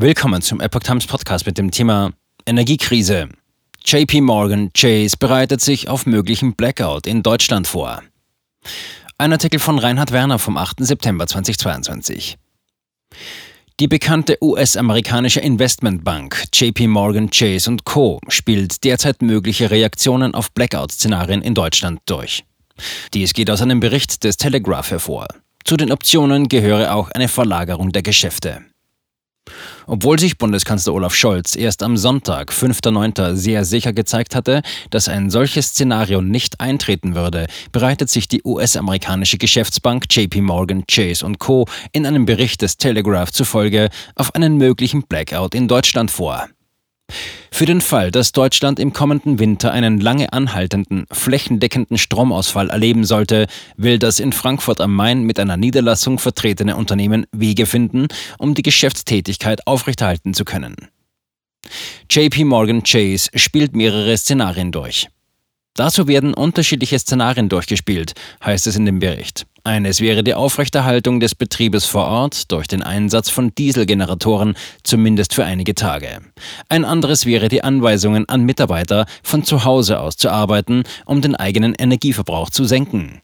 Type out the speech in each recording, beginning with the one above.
Willkommen zum Epoch Times Podcast mit dem Thema Energiekrise. JP Morgan Chase bereitet sich auf möglichen Blackout in Deutschland vor. Ein Artikel von Reinhard Werner vom 8. September 2022. Die bekannte US-amerikanische Investmentbank JP Morgan Chase Co. spielt derzeit mögliche Reaktionen auf Blackout-Szenarien in Deutschland durch. Dies geht aus einem Bericht des Telegraph hervor. Zu den Optionen gehöre auch eine Verlagerung der Geschäfte. Obwohl sich Bundeskanzler Olaf Scholz erst am Sonntag, 5.9., sehr sicher gezeigt hatte, dass ein solches Szenario nicht eintreten würde, bereitet sich die US-amerikanische Geschäftsbank JP Morgan Chase Co. in einem Bericht des Telegraph zufolge auf einen möglichen Blackout in Deutschland vor. Für den Fall, dass Deutschland im kommenden Winter einen lange anhaltenden, flächendeckenden Stromausfall erleben sollte, will das in Frankfurt am Main mit einer Niederlassung vertretene Unternehmen Wege finden, um die Geschäftstätigkeit aufrechterhalten zu können. JP Morgan Chase spielt mehrere Szenarien durch. Dazu werden unterschiedliche Szenarien durchgespielt, heißt es in dem Bericht. Eines wäre die Aufrechterhaltung des Betriebes vor Ort durch den Einsatz von Dieselgeneratoren, zumindest für einige Tage. Ein anderes wäre die Anweisungen an Mitarbeiter, von zu Hause aus zu arbeiten, um den eigenen Energieverbrauch zu senken.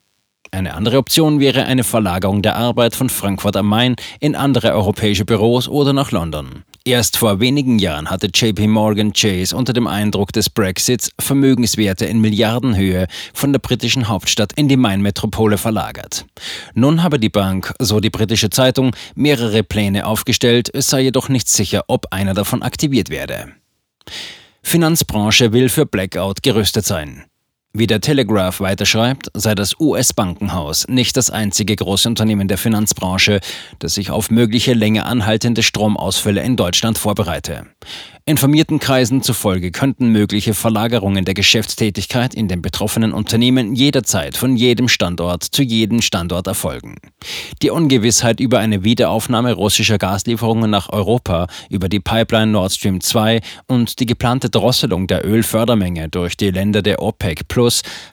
Eine andere Option wäre eine Verlagerung der Arbeit von Frankfurt am Main in andere europäische Büros oder nach London. Erst vor wenigen Jahren hatte JP Morgan Chase unter dem Eindruck des Brexits Vermögenswerte in Milliardenhöhe von der britischen Hauptstadt in die Main-Metropole verlagert. Nun habe die Bank, so die britische Zeitung, mehrere Pläne aufgestellt, es sei jedoch nicht sicher, ob einer davon aktiviert werde. Finanzbranche will für Blackout gerüstet sein. Wie der Telegraph weiterschreibt, sei das US-Bankenhaus nicht das einzige große Unternehmen der Finanzbranche, das sich auf mögliche länger anhaltende Stromausfälle in Deutschland vorbereite. Informierten Kreisen zufolge könnten mögliche Verlagerungen der Geschäftstätigkeit in den betroffenen Unternehmen jederzeit von jedem Standort zu jedem Standort erfolgen. Die Ungewissheit über eine Wiederaufnahme russischer Gaslieferungen nach Europa über die Pipeline Nord Stream 2 und die geplante Drosselung der Ölfördermenge durch die Länder der OPEC Plus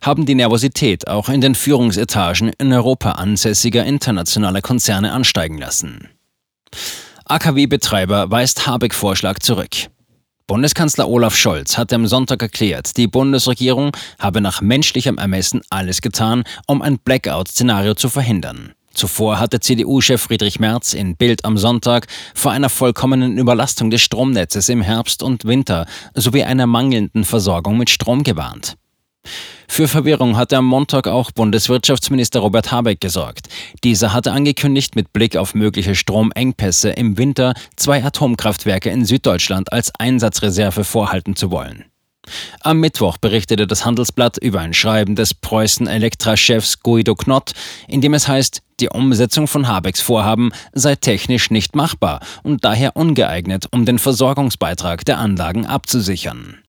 haben die Nervosität auch in den Führungsetagen in Europa ansässiger internationaler Konzerne ansteigen lassen. AKW-Betreiber weist Habeck-Vorschlag zurück. Bundeskanzler Olaf Scholz hatte am Sonntag erklärt, die Bundesregierung habe nach menschlichem Ermessen alles getan, um ein Blackout-Szenario zu verhindern. Zuvor hatte CDU-Chef Friedrich Merz in Bild am Sonntag vor einer vollkommenen Überlastung des Stromnetzes im Herbst und Winter sowie einer mangelnden Versorgung mit Strom gewarnt. Für Verwirrung hatte am Montag auch Bundeswirtschaftsminister Robert Habeck gesorgt. Dieser hatte angekündigt, mit Blick auf mögliche Stromengpässe im Winter zwei Atomkraftwerke in Süddeutschland als Einsatzreserve vorhalten zu wollen. Am Mittwoch berichtete das Handelsblatt über ein Schreiben des Preußen Elektra-Chefs Guido Knott, in dem es heißt, die Umsetzung von Habecks Vorhaben sei technisch nicht machbar und daher ungeeignet, um den Versorgungsbeitrag der Anlagen abzusichern.